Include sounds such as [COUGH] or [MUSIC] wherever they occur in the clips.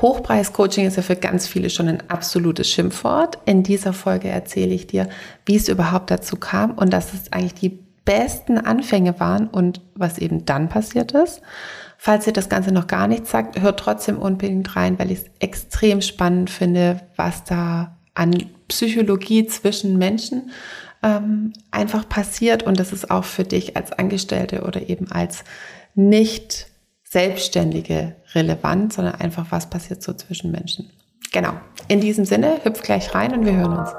Hochpreis-Coaching ist ja für ganz viele schon ein absolutes Schimpfwort. In dieser Folge erzähle ich dir, wie es überhaupt dazu kam und dass es eigentlich die besten Anfänge waren und was eben dann passiert ist. Falls ihr das Ganze noch gar nicht sagt, hört trotzdem unbedingt rein, weil ich es extrem spannend finde, was da an Psychologie zwischen Menschen ähm, einfach passiert und das ist auch für dich als Angestellte oder eben als nicht Selbstständige relevant, sondern einfach, was passiert so zwischen Menschen. Genau. In diesem Sinne, hüpf gleich rein und wir hören uns.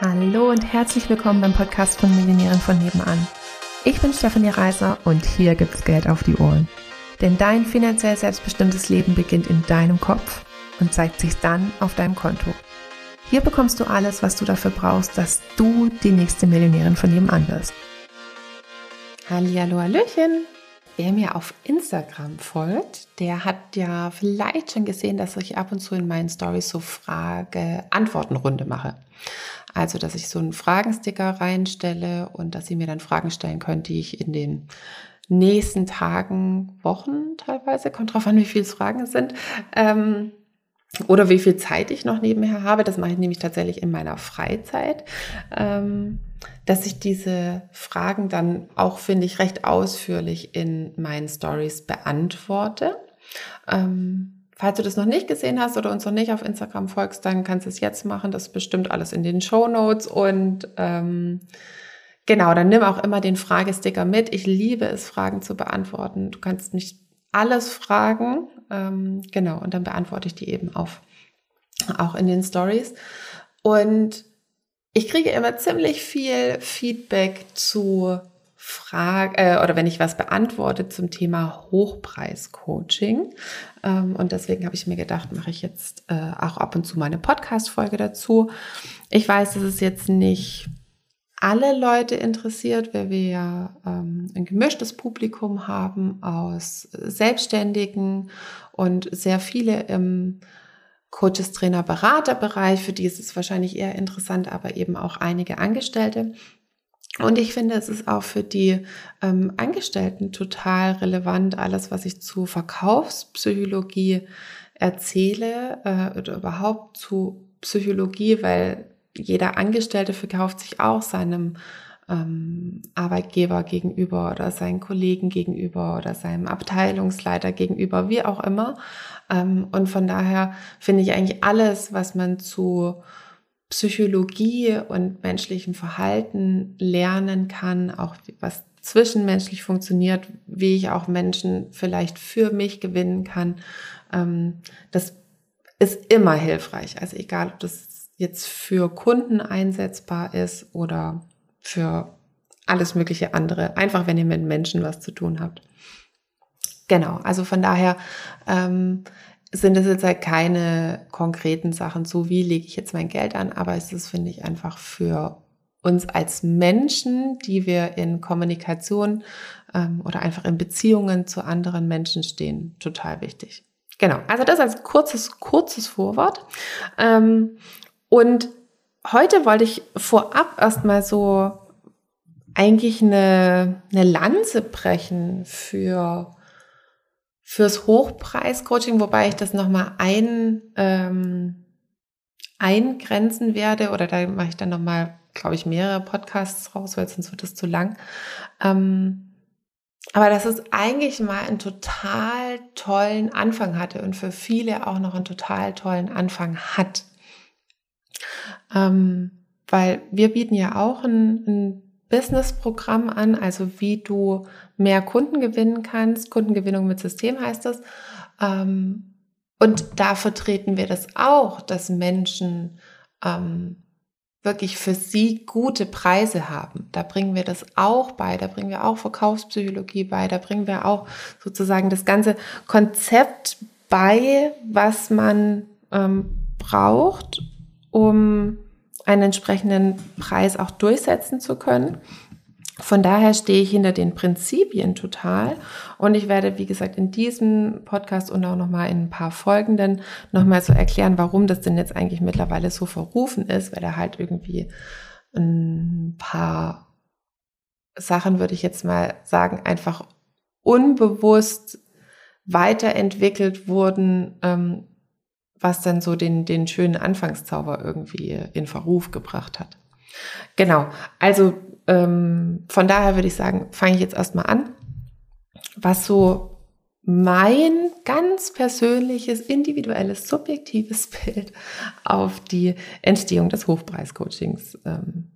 Hallo und herzlich willkommen beim Podcast von Millionären von nebenan. Ich bin Stefanie Reiser und hier gibt's Geld auf die Ohren. Denn dein finanziell selbstbestimmtes Leben beginnt in deinem Kopf und zeigt sich dann auf deinem Konto. Hier bekommst du alles, was du dafür brauchst, dass du die nächste Millionärin von nebenan wirst. Hallihallo, Hallöchen! Wer mir auf Instagram folgt, der hat ja vielleicht schon gesehen, dass ich ab und zu in meinen Stories so Frage-Antworten-Runde mache. Also, dass ich so einen Fragensticker reinstelle und dass Sie mir dann Fragen stellen können, die ich in den nächsten Tagen, Wochen teilweise, kommt drauf an, wie viele Fragen es sind, ähm, oder wie viel Zeit ich noch nebenher habe. Das mache ich nämlich tatsächlich in meiner Freizeit. Ähm, dass ich diese Fragen dann auch, finde ich, recht ausführlich in meinen Stories beantworte. Ähm, falls du das noch nicht gesehen hast oder uns noch nicht auf Instagram folgst, dann kannst du es jetzt machen. Das ist bestimmt alles in den Show Notes und ähm, genau, dann nimm auch immer den Fragesticker mit. Ich liebe es, Fragen zu beantworten. Du kannst mich alles fragen, ähm, genau, und dann beantworte ich die eben auf, auch in den Stories. Und ich kriege immer ziemlich viel Feedback zu Fragen äh, oder wenn ich was beantworte zum Thema Hochpreis-Coaching. Ähm, und deswegen habe ich mir gedacht, mache ich jetzt äh, auch ab und zu meine Podcast-Folge dazu. Ich weiß, dass es jetzt nicht alle Leute interessiert, weil wir ja ähm, ein gemischtes Publikum haben aus Selbstständigen und sehr viele im Coaches, Trainer, Beraterbereich. Für die ist es wahrscheinlich eher interessant, aber eben auch einige Angestellte. Und ich finde, es ist auch für die ähm, Angestellten total relevant, alles, was ich zu Verkaufspsychologie erzähle äh, oder überhaupt zu Psychologie, weil jeder Angestellte verkauft sich auch seinem ähm, Arbeitgeber gegenüber oder seinen Kollegen gegenüber oder seinem Abteilungsleiter gegenüber, wie auch immer. Ähm, und von daher finde ich eigentlich alles, was man zu Psychologie und menschlichem Verhalten lernen kann, auch was zwischenmenschlich funktioniert, wie ich auch Menschen vielleicht für mich gewinnen kann, ähm, das ist immer hilfreich. Also egal, ob das jetzt für Kunden einsetzbar ist oder für alles mögliche andere. Einfach, wenn ihr mit Menschen was zu tun habt. Genau, also von daher ähm, sind es jetzt halt keine konkreten Sachen, so wie lege ich jetzt mein Geld an, aber es ist, finde ich, einfach für uns als Menschen, die wir in Kommunikation ähm, oder einfach in Beziehungen zu anderen Menschen stehen, total wichtig. Genau, also das als kurzes, kurzes Vorwort. Ähm, und heute wollte ich vorab erstmal so eigentlich eine, eine Lanze brechen für fürs Hochpreis-Coaching, wobei ich das nochmal ein, ähm, eingrenzen werde oder da mache ich dann nochmal, glaube ich, mehrere Podcasts raus, weil sonst wird es zu lang. Ähm, aber dass es eigentlich mal einen total tollen Anfang hatte und für viele auch noch einen total tollen Anfang hat. Ähm, weil wir bieten ja auch ein, ein Business-Programm an, also wie du mehr Kunden gewinnen kannst. Kundengewinnung mit System heißt das. Ähm, und da vertreten wir das auch, dass Menschen ähm, wirklich für sie gute Preise haben. Da bringen wir das auch bei, da bringen wir auch Verkaufspsychologie bei, da bringen wir auch sozusagen das ganze Konzept bei, was man ähm, braucht, um einen entsprechenden Preis auch durchsetzen zu können. Von daher stehe ich hinter den Prinzipien total und ich werde, wie gesagt, in diesem Podcast und auch nochmal in ein paar folgenden nochmal so erklären, warum das denn jetzt eigentlich mittlerweile so verrufen ist, weil er halt irgendwie ein paar Sachen, würde ich jetzt mal sagen, einfach unbewusst weiterentwickelt wurden, ähm, was dann so den, den schönen Anfangszauber irgendwie in Verruf gebracht hat. Genau, also ähm, von daher würde ich sagen, fange ich jetzt erstmal an, was so mein ganz persönliches, individuelles, subjektives [LAUGHS] Bild auf die Entstehung des Hochpreiscoachings ähm,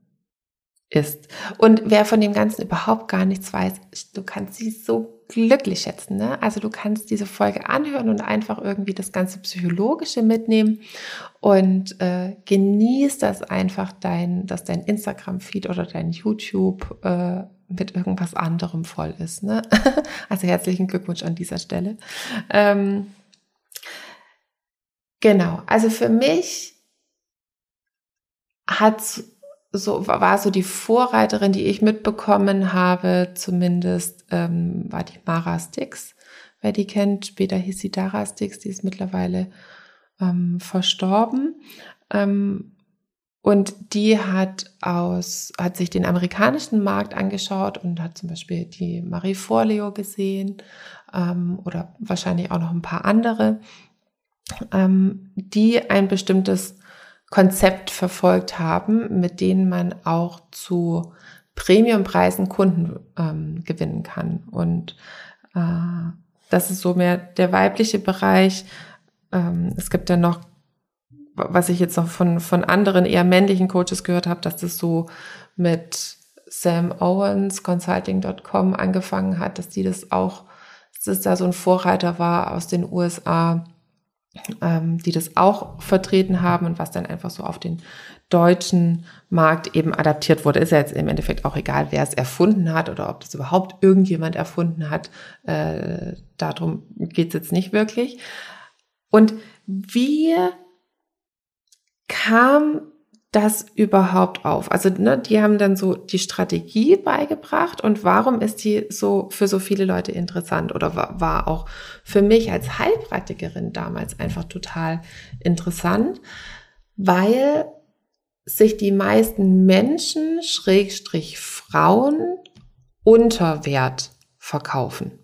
ist. Und wer von dem Ganzen überhaupt gar nichts weiß, du kannst sie so glücklich schätzen. Ne? Also du kannst diese Folge anhören und einfach irgendwie das ganze Psychologische mitnehmen und äh, genieß das einfach, dein, dass dein Instagram-Feed oder dein YouTube äh, mit irgendwas anderem voll ist. Ne? [LAUGHS] Also herzlichen Glückwunsch an dieser Stelle. Ähm, genau, also für mich hat so war so die Vorreiterin, die ich mitbekommen habe, zumindest ähm, war die Mara Stix, wer die kennt. Später hieß sie Dara Stix, die ist mittlerweile ähm, verstorben. Ähm, und die hat aus, hat sich den amerikanischen Markt angeschaut und hat zum Beispiel die Marie Forleo gesehen ähm, oder wahrscheinlich auch noch ein paar andere, ähm, die ein bestimmtes Konzept verfolgt haben, mit denen man auch zu Premiumpreisen Kunden ähm, gewinnen kann. Und äh, das ist so mehr der weibliche Bereich. Ähm, es gibt dann noch was ich jetzt noch von, von anderen eher männlichen Coaches gehört habe, dass das so mit Sam Owens, Consulting.com angefangen hat, dass die das auch, dass das da so ein Vorreiter war aus den USA, ähm, die das auch vertreten haben und was dann einfach so auf den deutschen Markt eben adaptiert wurde. Ist ja jetzt im Endeffekt auch egal, wer es erfunden hat oder ob das überhaupt irgendjemand erfunden hat. Äh, darum geht es jetzt nicht wirklich. Und wir kam das überhaupt auf? Also, ne, die haben dann so die Strategie beigebracht und warum ist die so für so viele Leute interessant oder war, auch für mich als Heilpraktikerin damals einfach total interessant, weil sich die meisten Menschen, Schrägstrich Frauen, unter Wert verkaufen.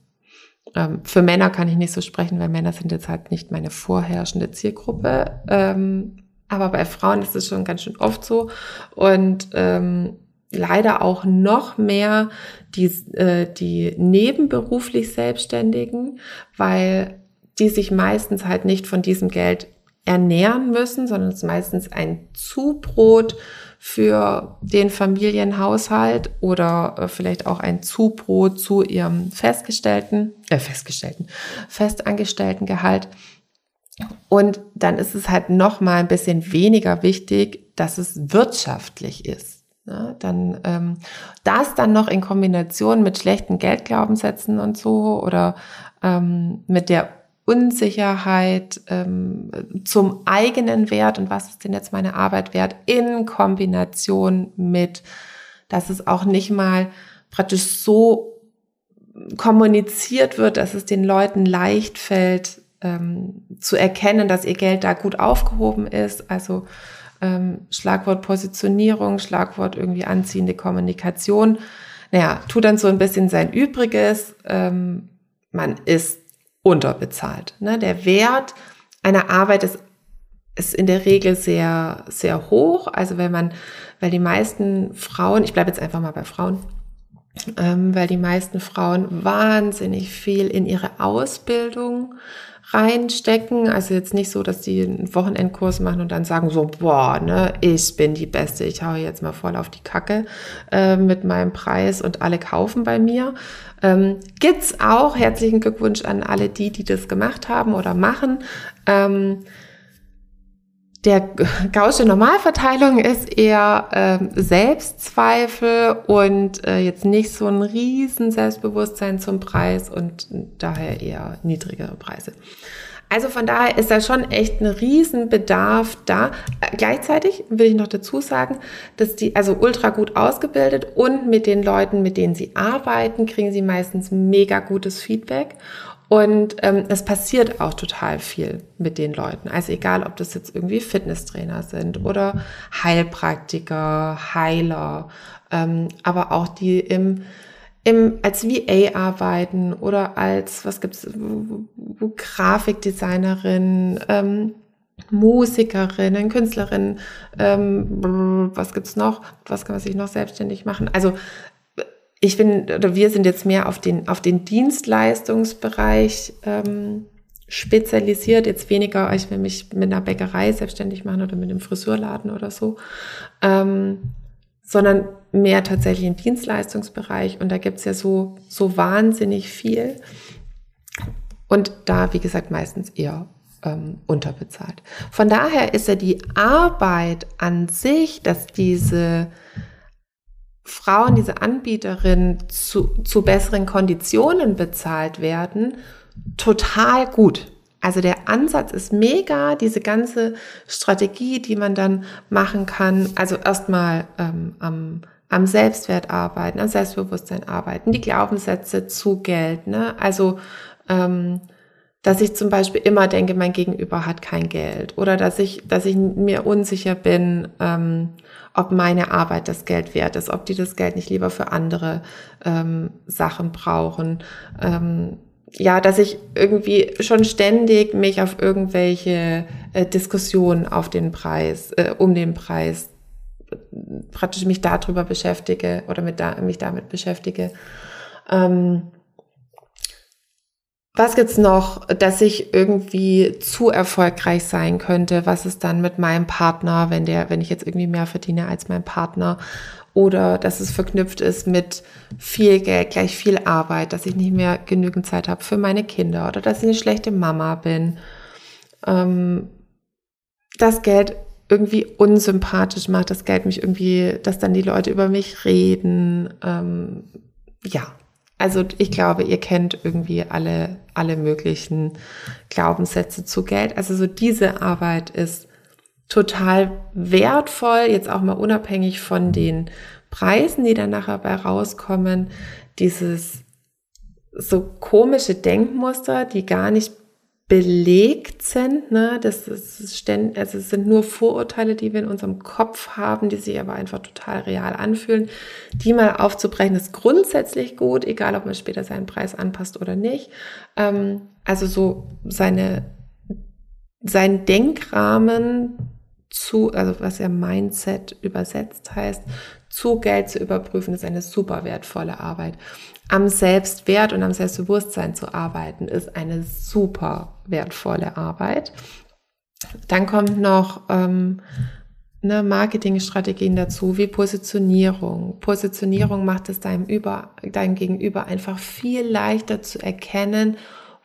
Ähm, für Männer kann ich nicht so sprechen, weil Männer sind jetzt halt nicht meine vorherrschende Zielgruppe. Ähm, aber bei Frauen ist es schon ganz schön oft so. Und ähm, leider auch noch mehr die, äh, die nebenberuflich Selbstständigen, weil die sich meistens halt nicht von diesem Geld ernähren müssen, sondern es ist meistens ein Zubrot für den Familienhaushalt oder äh, vielleicht auch ein Zubrot zu ihrem festgestellten, äh, festgestellten, festangestellten Gehalt. Und dann ist es halt noch mal ein bisschen weniger wichtig, dass es wirtschaftlich ist. Ja, dann ähm, das dann noch in Kombination mit schlechten Geldglaubenssätzen und so oder ähm, mit der Unsicherheit ähm, zum eigenen Wert und was ist denn jetzt meine Arbeit wert in Kombination mit, dass es auch nicht mal praktisch so kommuniziert wird, dass es den Leuten leicht fällt, ähm, zu erkennen, dass ihr Geld da gut aufgehoben ist. Also ähm, Schlagwort Positionierung, Schlagwort irgendwie anziehende Kommunikation. Naja, tut dann so ein bisschen sein Übriges. Ähm, man ist unterbezahlt. Ne? Der Wert einer Arbeit ist, ist in der Regel sehr, sehr hoch. Also wenn man, weil die meisten Frauen, ich bleibe jetzt einfach mal bei Frauen, ähm, weil die meisten Frauen wahnsinnig viel in ihre Ausbildung reinstecken. Also jetzt nicht so, dass die einen Wochenendkurs machen und dann sagen so, boah, ne, ich bin die Beste, ich hau jetzt mal voll auf die Kacke äh, mit meinem Preis und alle kaufen bei mir. Ähm, gibt's auch. Herzlichen Glückwunsch an alle die, die das gemacht haben oder machen. Ähm, der Gaußsche Normalverteilung ist eher ähm, Selbstzweifel und äh, jetzt nicht so ein riesen Selbstbewusstsein zum Preis und daher eher niedrigere Preise. Also von daher ist da schon echt ein Riesenbedarf da. Äh, gleichzeitig will ich noch dazu sagen, dass die also ultra gut ausgebildet und mit den Leuten, mit denen sie arbeiten, kriegen sie meistens mega gutes Feedback. Und ähm, es passiert auch total viel mit den Leuten. Also egal, ob das jetzt irgendwie Fitnesstrainer sind oder Heilpraktiker, Heiler, ähm, aber auch die im im, als VA arbeiten oder als, was gibt's, Grafikdesignerin, ähm, Musikerinnen, Künstlerinnen, ähm, was gibt's noch? Was kann man sich noch selbstständig machen? Also ich bin, oder wir sind jetzt mehr auf den, auf den Dienstleistungsbereich ähm, spezialisiert, jetzt weniger, ich will mich mit einer Bäckerei selbstständig machen oder mit einem Friseurladen oder so, ähm, sondern mehr tatsächlich im Dienstleistungsbereich. Und da gibt's ja so, so wahnsinnig viel. Und da, wie gesagt, meistens eher ähm, unterbezahlt. Von daher ist ja die Arbeit an sich, dass diese Frauen, diese Anbieterinnen zu, zu besseren Konditionen bezahlt werden, total gut. Also der Ansatz ist mega, diese ganze Strategie, die man dann machen kann. Also erstmal ähm, am, am Selbstwert arbeiten, am Selbstbewusstsein arbeiten, die Glaubenssätze zu Geld. Ne? Also ähm, dass ich zum Beispiel immer denke, mein Gegenüber hat kein Geld oder dass ich, dass ich mir unsicher bin, ähm, ob meine Arbeit das Geld wert ist, ob die das Geld nicht lieber für andere ähm, Sachen brauchen. Ähm, ja, dass ich irgendwie schon ständig mich auf irgendwelche äh, Diskussionen auf den Preis, äh, um den Preis, praktisch mich darüber beschäftige oder mit da, mich damit beschäftige. Ähm, was gibt's noch, dass ich irgendwie zu erfolgreich sein könnte? Was ist dann mit meinem Partner, wenn der, wenn ich jetzt irgendwie mehr verdiene als mein Partner? Oder dass es verknüpft ist mit viel Geld, gleich viel Arbeit, dass ich nicht mehr genügend Zeit habe für meine Kinder oder dass ich eine schlechte Mama bin. Ähm, das Geld irgendwie unsympathisch macht, das Geld mich irgendwie, dass dann die Leute über mich reden. Ähm, ja, also ich glaube, ihr kennt irgendwie alle, alle möglichen Glaubenssätze zu Geld. Also so diese Arbeit ist total wertvoll, jetzt auch mal unabhängig von den Preisen, die dann nachher bei rauskommen. Dieses so komische Denkmuster, die gar nicht belegt sind. Ne? Das, ist ständig, also es sind nur Vorurteile, die wir in unserem Kopf haben, die sich aber einfach total real anfühlen. Die mal aufzubrechen ist grundsätzlich gut, egal ob man später seinen Preis anpasst oder nicht. Ähm, also so seine, sein Denkrahmen zu, also was ja Mindset übersetzt heißt, zu Geld zu überprüfen, ist eine super wertvolle Arbeit am Selbstwert und am Selbstbewusstsein zu arbeiten, ist eine super wertvolle Arbeit. Dann kommt noch ähm, ne, Marketingstrategien dazu, wie Positionierung. Positionierung macht es deinem, Über, deinem Gegenüber einfach viel leichter zu erkennen,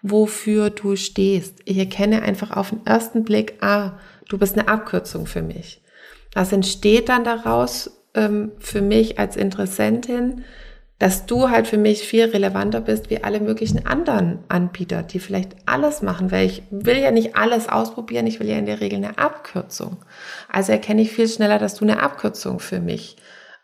wofür du stehst. Ich erkenne einfach auf den ersten Blick, ah, du bist eine Abkürzung für mich. Was entsteht dann daraus ähm, für mich als Interessentin? dass du halt für mich viel relevanter bist wie alle möglichen anderen Anbieter, die vielleicht alles machen, weil ich will ja nicht alles ausprobieren, ich will ja in der Regel eine Abkürzung. Also erkenne ich viel schneller, dass du eine Abkürzung für mich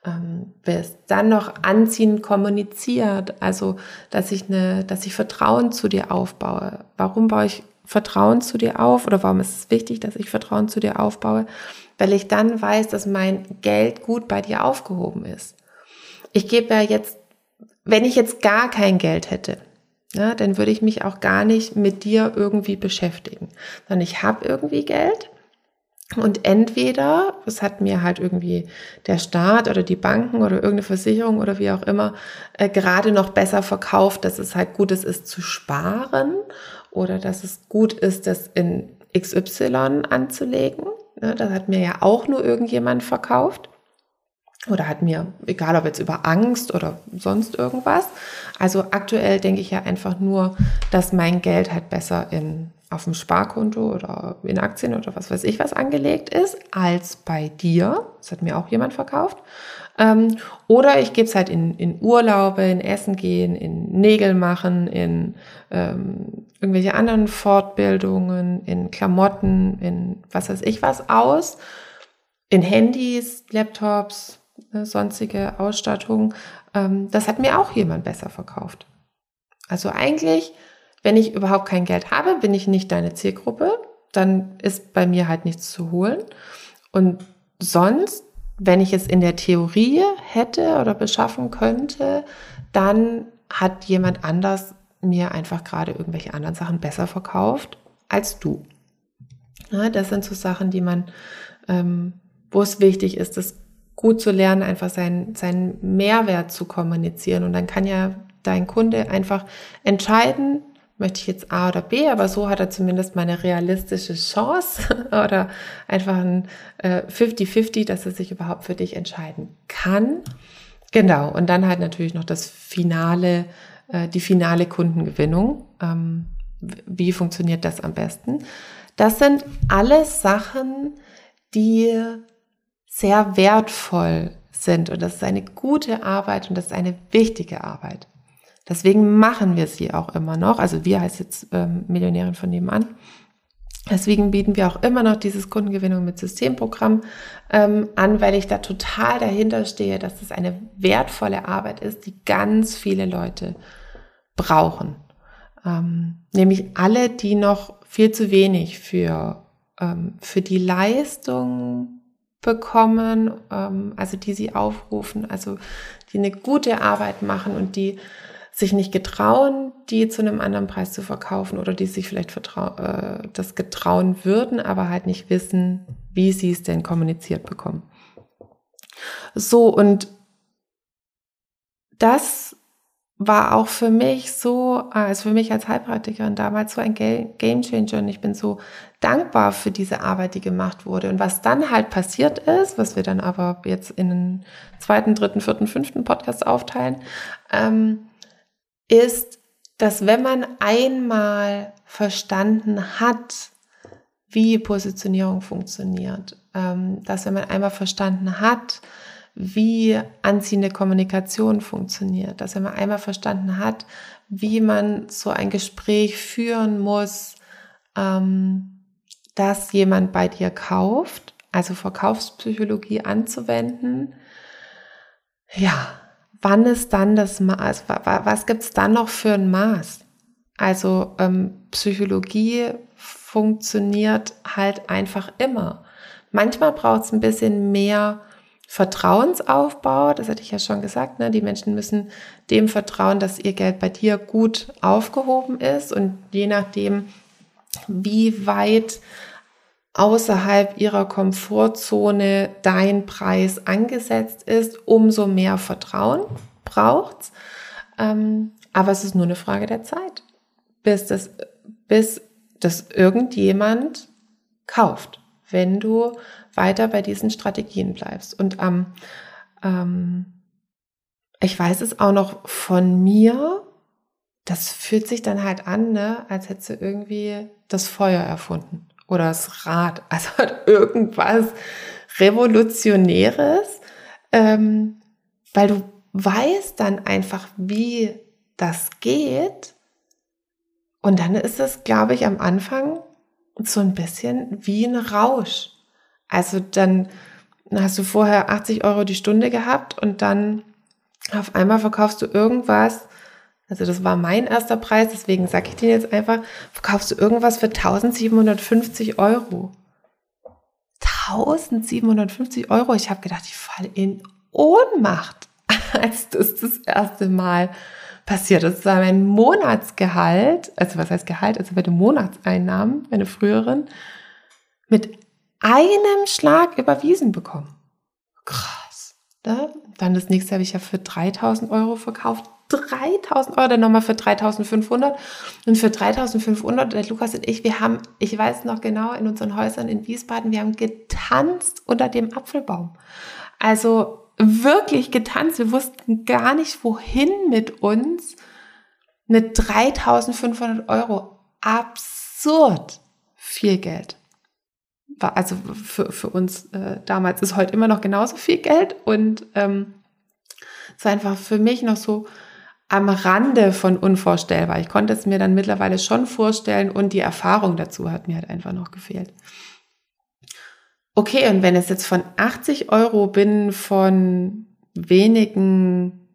ähm, bist. Dann noch anziehend kommuniziert, also dass ich eine, dass ich Vertrauen zu dir aufbaue. Warum baue ich Vertrauen zu dir auf oder warum ist es wichtig, dass ich Vertrauen zu dir aufbaue? Weil ich dann weiß, dass mein Geld gut bei dir aufgehoben ist. Ich gebe ja jetzt wenn ich jetzt gar kein Geld hätte, ja, dann würde ich mich auch gar nicht mit dir irgendwie beschäftigen. Sondern ich habe irgendwie Geld und entweder, das hat mir halt irgendwie der Staat oder die Banken oder irgendeine Versicherung oder wie auch immer äh, gerade noch besser verkauft, dass es halt gut ist, zu sparen oder dass es gut ist, das in XY anzulegen. Ja, das hat mir ja auch nur irgendjemand verkauft oder hat mir, egal ob jetzt über Angst oder sonst irgendwas. Also aktuell denke ich ja einfach nur, dass mein Geld halt besser in, auf dem Sparkonto oder in Aktien oder was weiß ich was angelegt ist, als bei dir. Das hat mir auch jemand verkauft. Ähm, oder ich gebe es halt in, in Urlaube, in Essen gehen, in Nägel machen, in ähm, irgendwelche anderen Fortbildungen, in Klamotten, in was weiß ich was aus, in Handys, Laptops, ne, sonstige Ausstattung, ähm, das hat mir auch jemand besser verkauft. Also eigentlich, wenn ich überhaupt kein Geld habe, bin ich nicht deine Zielgruppe, dann ist bei mir halt nichts zu holen. Und sonst wenn ich es in der Theorie hätte oder beschaffen könnte, dann hat jemand anders mir einfach gerade irgendwelche anderen Sachen besser verkauft als du. Ja, das sind so Sachen, die man, ähm, wo es wichtig ist, das gut zu lernen, einfach seinen, seinen Mehrwert zu kommunizieren. Und dann kann ja dein Kunde einfach entscheiden, möchte ich jetzt A oder B, aber so hat er zumindest mal eine realistische Chance [LAUGHS] oder einfach ein 50-50, äh, dass er sich überhaupt für dich entscheiden kann. Genau, und dann halt natürlich noch das finale, äh, die finale Kundengewinnung. Ähm, wie funktioniert das am besten? Das sind alles Sachen, die sehr wertvoll sind und das ist eine gute Arbeit und das ist eine wichtige Arbeit. Deswegen machen wir sie auch immer noch. Also wir heißt jetzt ähm, Millionärin von nebenan. Deswegen bieten wir auch immer noch dieses Kundengewinnung mit Systemprogramm ähm, an, weil ich da total dahinter stehe, dass das eine wertvolle Arbeit ist, die ganz viele Leute brauchen. Ähm, nämlich alle, die noch viel zu wenig für, ähm, für die Leistung bekommen, ähm, also die sie aufrufen, also die eine gute Arbeit machen und die sich nicht getrauen, die zu einem anderen Preis zu verkaufen oder die sich vielleicht äh, das getrauen würden, aber halt nicht wissen, wie sie es denn kommuniziert bekommen. So, und das war auch für mich so, also für mich als Heilpraktikerin damals so ein Game Changer und ich bin so dankbar für diese Arbeit, die gemacht wurde. Und was dann halt passiert ist, was wir dann aber jetzt in den zweiten, dritten, vierten, fünften Podcast aufteilen, ähm, ist, dass wenn man einmal verstanden hat, wie Positionierung funktioniert, ähm, dass wenn man einmal verstanden hat, wie anziehende Kommunikation funktioniert, dass wenn man einmal verstanden hat, wie man so ein Gespräch führen muss, ähm, dass jemand bei dir kauft, also Verkaufspsychologie anzuwenden, ja, wann ist dann das Maß? Was gibt's dann noch für ein Maß? Also ähm, Psychologie funktioniert halt einfach immer. Manchmal braucht es ein bisschen mehr Vertrauensaufbau, das hatte ich ja schon gesagt, ne? die Menschen müssen dem vertrauen, dass ihr Geld bei dir gut aufgehoben ist und je nachdem, wie weit außerhalb ihrer Komfortzone dein Preis angesetzt ist, umso mehr Vertrauen braucht's. Ähm, aber es ist nur eine Frage der Zeit, bis das, bis das irgendjemand kauft, wenn du weiter bei diesen Strategien bleibst. Und ähm, ähm, ich weiß es auch noch von mir, das fühlt sich dann halt an, ne, als hättest du irgendwie das Feuer erfunden oder das Rad, [LAUGHS] also halt irgendwas Revolutionäres, ähm, weil du weißt dann einfach, wie das geht. Und dann ist es, glaube ich, am Anfang so ein bisschen wie ein Rausch. Also dann hast du vorher 80 Euro die Stunde gehabt und dann auf einmal verkaufst du irgendwas, also das war mein erster Preis, deswegen sage ich den jetzt einfach, verkaufst du irgendwas für 1750 Euro. 1750 Euro. Ich habe gedacht, ich falle in Ohnmacht, [LAUGHS] als das das erste Mal passiert. Das war mein Monatsgehalt, also was heißt Gehalt, also meine Monatseinnahmen, meine früheren, mit einem Schlag überwiesen bekommen. Krass. Ne? Dann das nächste habe ich ja für 3000 Euro verkauft. 3000 Euro, dann nochmal für 3500 und für 3500, der Lukas und ich, wir haben, ich weiß noch genau, in unseren Häusern in Wiesbaden, wir haben getanzt unter dem Apfelbaum. Also wirklich getanzt, wir wussten gar nicht, wohin mit uns mit 3500 Euro. Absurd viel Geld. War also für, für uns äh, damals ist heute immer noch genauso viel Geld und ähm, es war einfach für mich noch so, am Rande von unvorstellbar. Ich konnte es mir dann mittlerweile schon vorstellen und die Erfahrung dazu hat mir halt einfach noch gefehlt. Okay, und wenn es jetzt von 80 Euro binnen von wenigen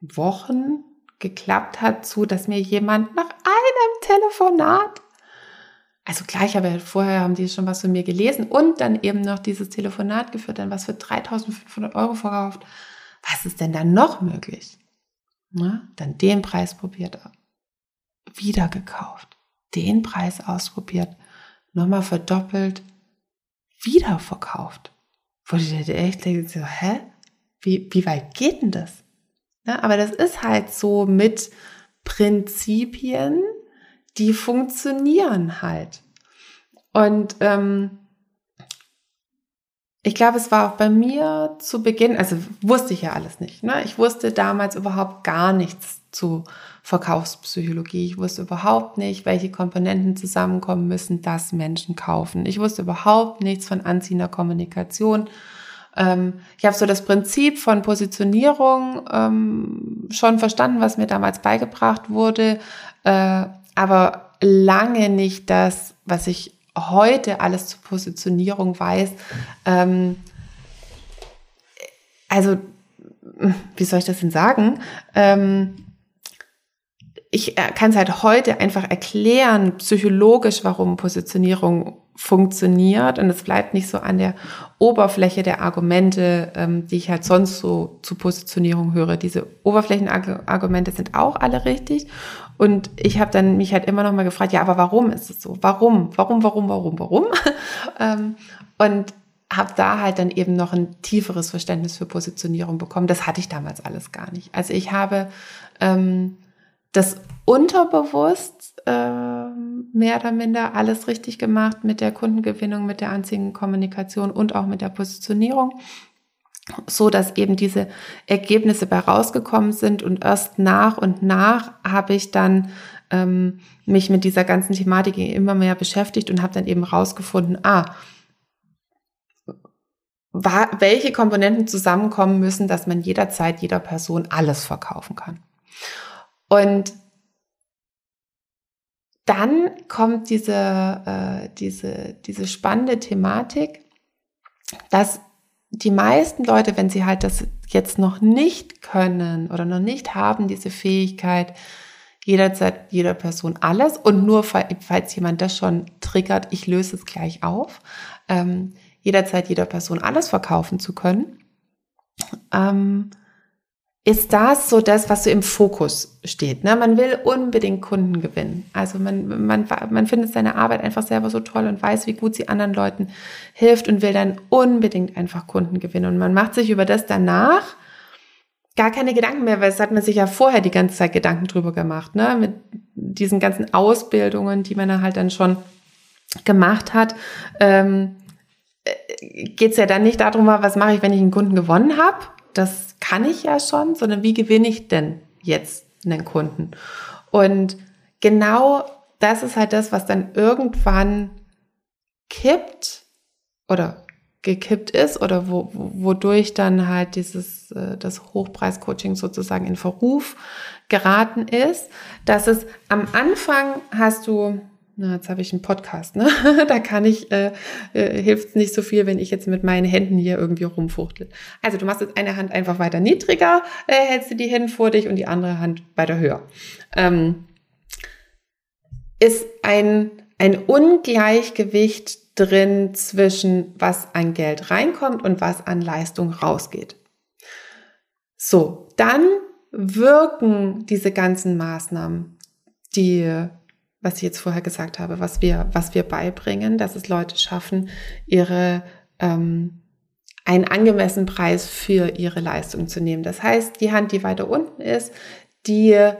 Wochen geklappt hat, zu dass mir jemand nach einem Telefonat also gleich, aber vorher haben die schon was von mir gelesen und dann eben noch dieses Telefonat geführt, dann was für 3500 Euro verkauft. Was ist denn dann noch möglich? Na, dann den Preis probiert, wieder gekauft, den Preis ausprobiert, nochmal verdoppelt, wieder verkauft. Wo ich echt denke, so, hä? Wie, wie weit geht denn das? Ja, aber das ist halt so mit Prinzipien, die funktionieren halt. Und ähm, ich glaube, es war auch bei mir zu Beginn, also wusste ich ja alles nicht. Ne? Ich wusste damals überhaupt gar nichts zu Verkaufspsychologie. Ich wusste überhaupt nicht, welche Komponenten zusammenkommen müssen, dass Menschen kaufen. Ich wusste überhaupt nichts von anziehender Kommunikation. Ähm, ich habe so das Prinzip von Positionierung ähm, schon verstanden, was mir damals beigebracht wurde, äh, aber lange nicht das, was ich heute alles zur Positionierung weiß. Ähm, also, wie soll ich das denn sagen? Ähm, ich äh, kann es halt heute einfach erklären, psychologisch, warum Positionierung funktioniert und es bleibt nicht so an der Oberfläche der Argumente, ähm, die ich halt sonst so zu Positionierung höre. Diese Oberflächenargumente sind auch alle richtig und ich habe dann mich halt immer noch mal gefragt, ja, aber warum ist es so? Warum? Warum, warum, warum, warum? [LAUGHS] ähm, und habe da halt dann eben noch ein tieferes Verständnis für Positionierung bekommen. Das hatte ich damals alles gar nicht. Also ich habe ähm, das unterbewusst äh, mehr oder minder alles richtig gemacht mit der Kundengewinnung, mit der einzigen Kommunikation und auch mit der Positionierung, so dass eben diese Ergebnisse bei rausgekommen sind und erst nach und nach habe ich dann ähm, mich mit dieser ganzen Thematik immer mehr beschäftigt und habe dann eben rausgefunden, ah, welche Komponenten zusammenkommen müssen, dass man jederzeit jeder Person alles verkaufen kann. Und dann kommt diese, äh, diese, diese spannende Thematik, dass die meisten Leute, wenn sie halt das jetzt noch nicht können oder noch nicht haben, diese Fähigkeit, jederzeit jeder Person alles und nur falls jemand das schon triggert, ich löse es gleich auf, ähm, jederzeit jeder Person alles verkaufen zu können, ähm, ist das so das, was so im Fokus steht. Ne? Man will unbedingt Kunden gewinnen. Also man, man, man findet seine Arbeit einfach selber so toll und weiß, wie gut sie anderen Leuten hilft und will dann unbedingt einfach Kunden gewinnen. Und man macht sich über das danach gar keine Gedanken mehr, weil es hat man sich ja vorher die ganze Zeit Gedanken drüber gemacht, ne? Mit diesen ganzen Ausbildungen, die man halt dann schon gemacht hat. Ähm, äh, geht es ja dann nicht darum, was mache ich, wenn ich einen Kunden gewonnen habe. Das kann ich ja schon, sondern wie gewinne ich denn jetzt einen Kunden? Und genau das ist halt das, was dann irgendwann kippt oder gekippt ist oder wo, wodurch dann halt dieses äh, das Hochpreis-Coaching sozusagen in Verruf geraten ist, dass es am Anfang hast du na, jetzt habe ich einen Podcast, ne? [LAUGHS] da kann ich, äh, äh, hilft nicht so viel, wenn ich jetzt mit meinen Händen hier irgendwie rumfuchtel. Also du machst jetzt eine Hand einfach weiter niedriger, äh, hältst du die Hände vor dich und die andere Hand weiter höher. Ähm, ist ein, ein Ungleichgewicht drin zwischen was an Geld reinkommt und was an Leistung rausgeht. So, dann wirken diese ganzen Maßnahmen, die was ich jetzt vorher gesagt habe, was wir, was wir beibringen, dass es Leute schaffen, ihre ähm, einen angemessenen Preis für ihre Leistung zu nehmen. Das heißt, die Hand, die weiter unten ist, die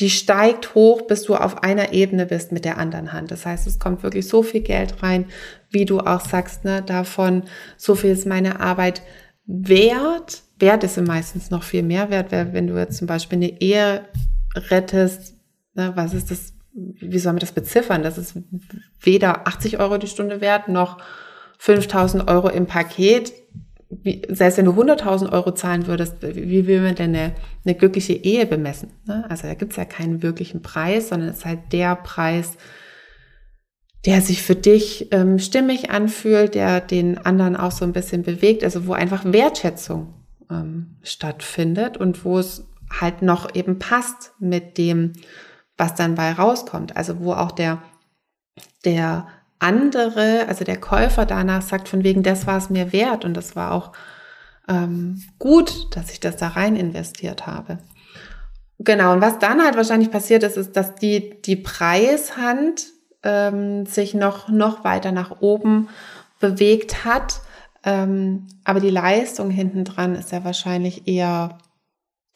die steigt hoch, bis du auf einer Ebene bist mit der anderen Hand. Das heißt, es kommt wirklich so viel Geld rein, wie du auch sagst, ne, davon, so viel ist meine Arbeit wert. Wert ist meistens noch viel mehr wert, wenn du jetzt zum Beispiel eine Ehe rettest, Ne, was ist das? Wie soll man das beziffern? Das ist weder 80 Euro die Stunde wert, noch 5000 Euro im Paket. Wie, selbst wenn du 100.000 Euro zahlen würdest, wie will man denn eine, eine glückliche Ehe bemessen? Ne? Also da gibt es ja keinen wirklichen Preis, sondern es ist halt der Preis, der sich für dich ähm, stimmig anfühlt, der den anderen auch so ein bisschen bewegt, also wo einfach Wertschätzung ähm, stattfindet und wo es halt noch eben passt mit dem, was dann bei rauskommt. Also wo auch der, der andere, also der Käufer danach sagt, von wegen, das war es mir wert und das war auch ähm, gut, dass ich das da rein investiert habe. Genau, und was dann halt wahrscheinlich passiert ist, ist, dass die, die Preishand ähm, sich noch, noch weiter nach oben bewegt hat. Ähm, aber die Leistung hinten dran ist ja wahrscheinlich eher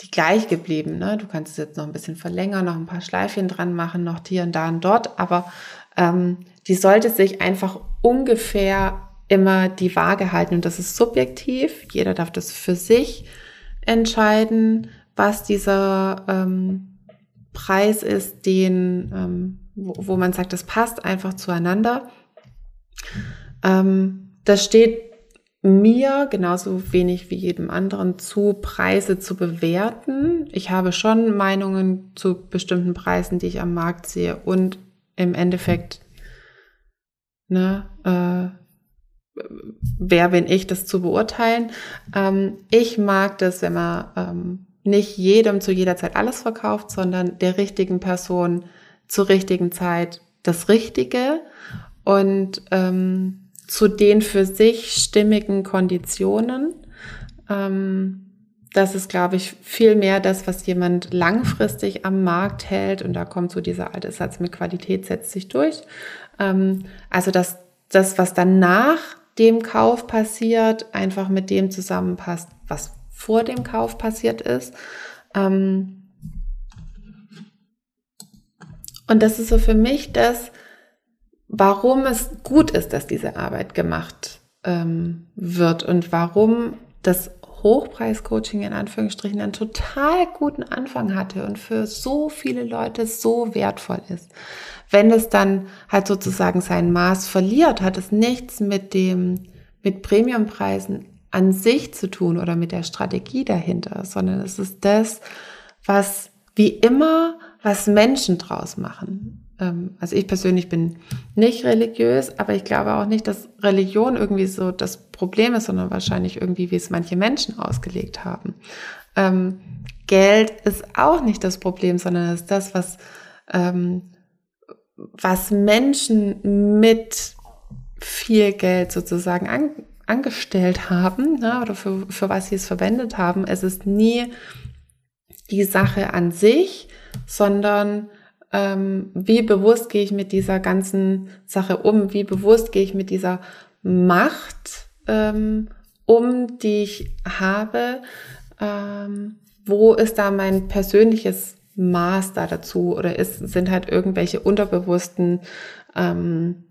die gleich geblieben. Ne? Du kannst es jetzt noch ein bisschen verlängern, noch ein paar Schleifchen dran machen, noch hier und da und dort, aber ähm, die sollte sich einfach ungefähr immer die Waage halten. Und das ist subjektiv. Jeder darf das für sich entscheiden, was dieser ähm, Preis ist, den, ähm, wo, wo, man sagt, das passt einfach zueinander. Ähm, das steht mir genauso wenig wie jedem anderen zu, Preise zu bewerten. Ich habe schon Meinungen zu bestimmten Preisen, die ich am Markt sehe und im Endeffekt, ne, äh, wer bin ich, das zu beurteilen. Ähm, ich mag das, wenn man ähm, nicht jedem zu jeder Zeit alles verkauft, sondern der richtigen Person zur richtigen Zeit das Richtige und ähm, zu den für sich stimmigen Konditionen. Ähm, das ist, glaube ich, viel mehr das, was jemand langfristig am Markt hält. Und da kommt so dieser alte Satz mit Qualität setzt sich durch. Ähm, also, dass das, was dann nach dem Kauf passiert, einfach mit dem zusammenpasst, was vor dem Kauf passiert ist. Ähm, und das ist so für mich das, warum es gut ist, dass diese Arbeit gemacht ähm, wird und warum das Hochpreis-Coaching in Anführungsstrichen einen total guten Anfang hatte und für so viele Leute so wertvoll ist. Wenn es dann halt sozusagen sein Maß verliert, hat es nichts mit dem, mit Premiumpreisen an sich zu tun oder mit der Strategie dahinter, sondern es ist das, was wie immer, was Menschen draus machen. Ähm, also ich persönlich bin nicht religiös, aber ich glaube auch nicht, dass Religion irgendwie so das Problem ist, sondern wahrscheinlich irgendwie, wie es manche Menschen ausgelegt haben. Ähm, Geld ist auch nicht das Problem, sondern ist das, was, ähm, was Menschen mit viel Geld sozusagen an, angestellt haben ne, oder für, für was sie es verwendet haben. Es ist nie die Sache an sich, sondern ähm, wie bewusst gehe ich mit dieser ganzen Sache um, wie bewusst gehe ich mit dieser Macht ähm, um, die ich habe, ähm, wo ist da mein persönliches Maß da dazu? Oder ist, sind halt irgendwelche unterbewussten, ähm,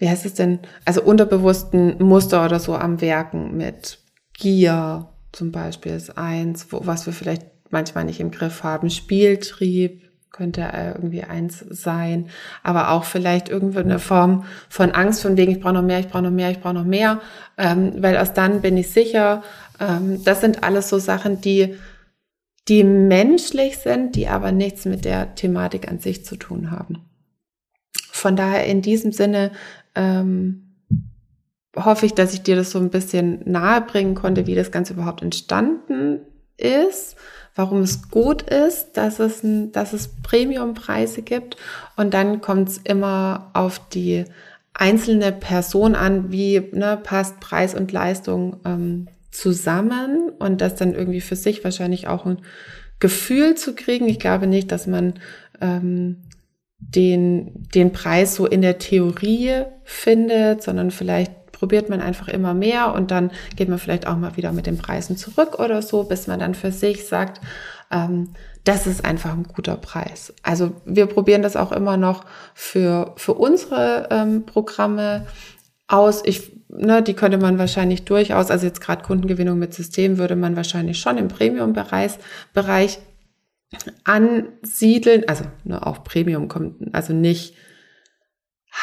wie heißt es denn, also unterbewussten Muster oder so am Werken mit Gier zum Beispiel ist eins, wo, was wir vielleicht manchmal nicht im Griff haben, Spieltrieb, könnte irgendwie eins sein, aber auch vielleicht irgendwo eine Form von Angst von wegen, ich brauche noch mehr, ich brauche noch mehr, ich brauche noch mehr, ähm, weil erst dann bin ich sicher. Ähm, das sind alles so Sachen, die, die menschlich sind, die aber nichts mit der Thematik an sich zu tun haben. Von daher in diesem Sinne ähm, hoffe ich, dass ich dir das so ein bisschen nahe bringen konnte, wie das Ganze überhaupt entstanden ist warum es gut ist, dass es, ein, dass es Premiumpreise gibt. Und dann kommt es immer auf die einzelne Person an, wie ne, passt Preis und Leistung ähm, zusammen und das dann irgendwie für sich wahrscheinlich auch ein Gefühl zu kriegen. Ich glaube nicht, dass man ähm, den, den Preis so in der Theorie findet, sondern vielleicht probiert man einfach immer mehr und dann geht man vielleicht auch mal wieder mit den Preisen zurück oder so, bis man dann für sich sagt, ähm, das ist einfach ein guter Preis. Also wir probieren das auch immer noch für, für unsere ähm, Programme aus. Ich, ne, die könnte man wahrscheinlich durchaus, also jetzt gerade Kundengewinnung mit System würde man wahrscheinlich schon im Premium-Bereich Bereich ansiedeln. Also ne, auch Premium kommt, also nicht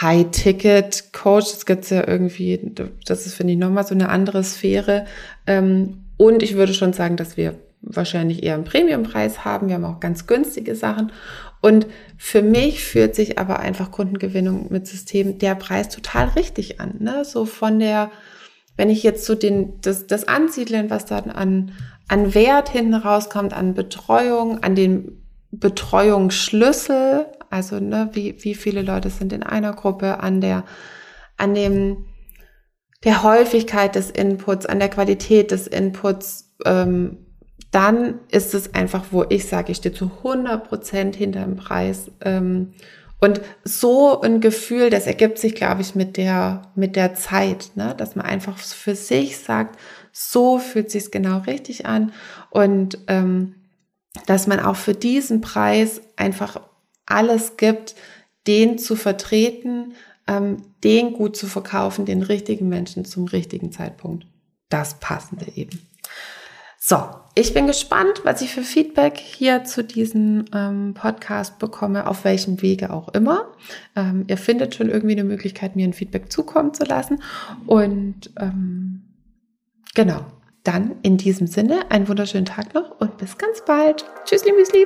High-Ticket-Coach, das gibt's ja irgendwie, das ist, finde ich, nochmal so eine andere Sphäre. Ähm, und ich würde schon sagen, dass wir wahrscheinlich eher einen Premiumpreis haben. Wir haben auch ganz günstige Sachen. Und für mich fühlt sich aber einfach Kundengewinnung mit System der Preis total richtig an. Ne? So von der, wenn ich jetzt so den, das, das ansiedeln, was dann an, an Wert hinten rauskommt, an Betreuung, an den Betreuungsschlüssel, Also, ne, wie, wie viele Leute sind in einer Gruppe an der, an dem, der Häufigkeit des Inputs, an der Qualität des Inputs, ähm, dann ist es einfach, wo ich sage, ich stehe zu 100 Prozent hinter dem Preis. Ähm, und so ein Gefühl, das ergibt sich, glaube ich, mit der, mit der Zeit, ne? dass man einfach für sich sagt, so fühlt sich genau richtig an und ähm, dass man auch für diesen Preis einfach alles gibt, den zu vertreten, ähm, den gut zu verkaufen, den richtigen Menschen zum richtigen Zeitpunkt. Das Passende eben. So, ich bin gespannt, was ich für Feedback hier zu diesem ähm, Podcast bekomme, auf welchem Wege auch immer. Ähm, ihr findet schon irgendwie eine Möglichkeit, mir ein Feedback zukommen zu lassen. Und ähm, genau, dann in diesem Sinne einen wunderschönen Tag noch und bis ganz bald. Tschüss, Müsli.